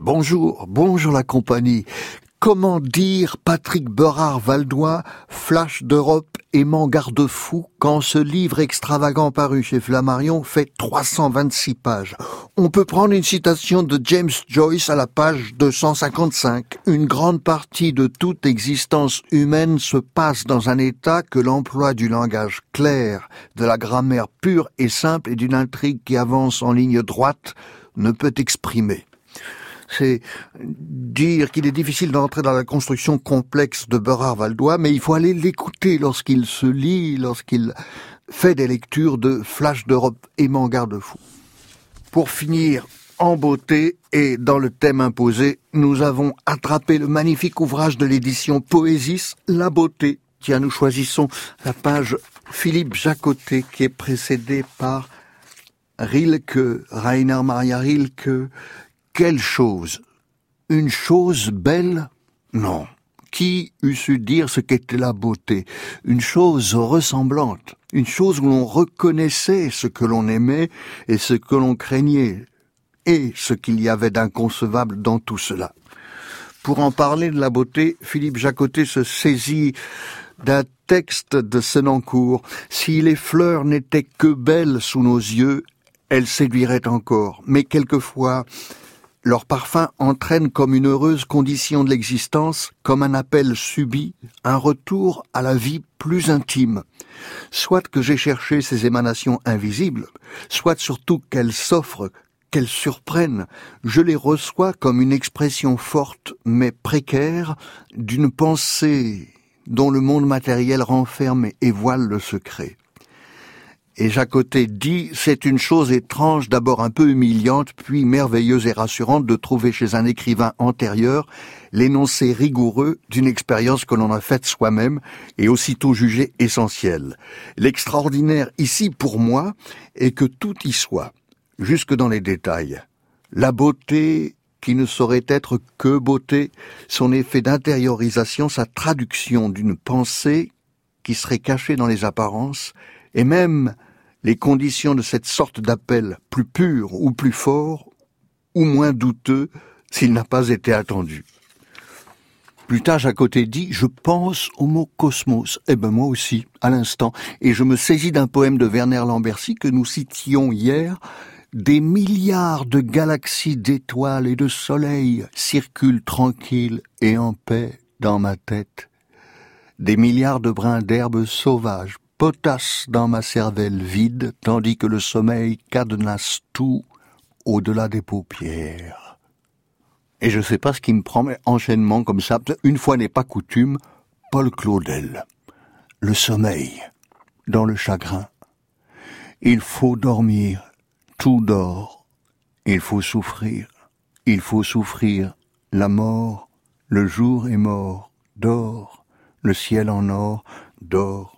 Bonjour, bonjour la compagnie. Comment dire Patrick Berard Valdois, Flash d'Europe, aimant garde-fou, quand ce livre extravagant paru chez Flammarion fait 326 pages? On peut prendre une citation de James Joyce à la page 255. Une grande partie de toute existence humaine se passe dans un état que l'emploi du langage clair, de la grammaire pure et simple et d'une intrigue qui avance en ligne droite ne peut exprimer c'est dire qu'il est difficile d'entrer dans la construction complexe de Berard Valdois, mais il faut aller l'écouter lorsqu'il se lit, lorsqu'il fait des lectures de Flash d'Europe aimant garde-fou. Pour finir en beauté et dans le thème imposé, nous avons attrapé le magnifique ouvrage de l'édition Poésis, La beauté. Tiens, nous choisissons la page Philippe Jacotet qui est précédée par Rilke, Rainer Maria Rilke, quelle chose? Une chose belle? Non. Qui eût su dire ce qu'était la beauté? Une chose ressemblante, une chose où l'on reconnaissait ce que l'on aimait et ce que l'on craignait, et ce qu'il y avait d'inconcevable dans tout cela. Pour en parler de la beauté, Philippe Jacotet se saisit d'un texte de Senancourt. Si les fleurs n'étaient que belles sous nos yeux, elles séduiraient encore. Mais quelquefois, leur parfum entraîne comme une heureuse condition de l'existence, comme un appel subi, un retour à la vie plus intime. Soit que j'ai cherché ces émanations invisibles, soit surtout qu'elles s'offrent, qu'elles surprennent, je les reçois comme une expression forte mais précaire d'une pensée dont le monde matériel renferme et voile le secret. Et Jacotet dit, c'est une chose étrange, d'abord un peu humiliante, puis merveilleuse et rassurante de trouver chez un écrivain antérieur l'énoncé rigoureux d'une expérience que l'on a faite soi-même et aussitôt jugée essentielle. L'extraordinaire ici, pour moi, est que tout y soit, jusque dans les détails. La beauté qui ne saurait être que beauté, son effet d'intériorisation, sa traduction d'une pensée qui serait cachée dans les apparences, et même les conditions de cette sorte d'appel, plus pur ou plus fort, ou moins douteux, s'il n'a pas été attendu. Plus tard, à côté dit, je pense au mot cosmos. Eh ben, moi aussi, à l'instant. Et je me saisis d'un poème de Werner Lambercy que nous citions hier. Des milliards de galaxies d'étoiles et de soleils circulent tranquilles et en paix dans ma tête. Des milliards de brins d'herbes sauvages potasse dans ma cervelle vide, tandis que le sommeil cadenasse tout au-delà des paupières. Et je sais pas ce qui me prend, mais enchaînement comme ça, une fois n'est pas coutume, Paul Claudel. Le sommeil, dans le chagrin. Il faut dormir, tout dort. Il faut souffrir, il faut souffrir. La mort, le jour est mort, dort. Le ciel en or, dort